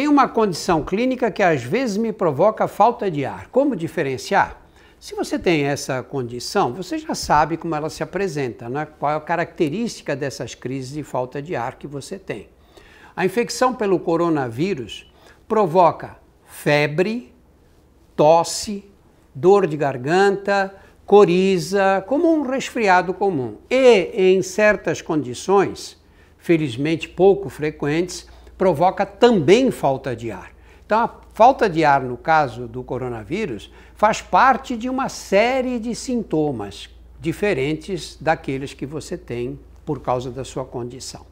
Tenho uma condição clínica que às vezes me provoca falta de ar. Como diferenciar? Se você tem essa condição, você já sabe como ela se apresenta, né? qual é a característica dessas crises de falta de ar que você tem. A infecção pelo coronavírus provoca febre, tosse, dor de garganta, coriza, como um resfriado comum. E, em certas condições, felizmente pouco frequentes, provoca também falta de ar. Então, a falta de ar, no caso do coronavírus, faz parte de uma série de sintomas diferentes daqueles que você tem por causa da sua condição.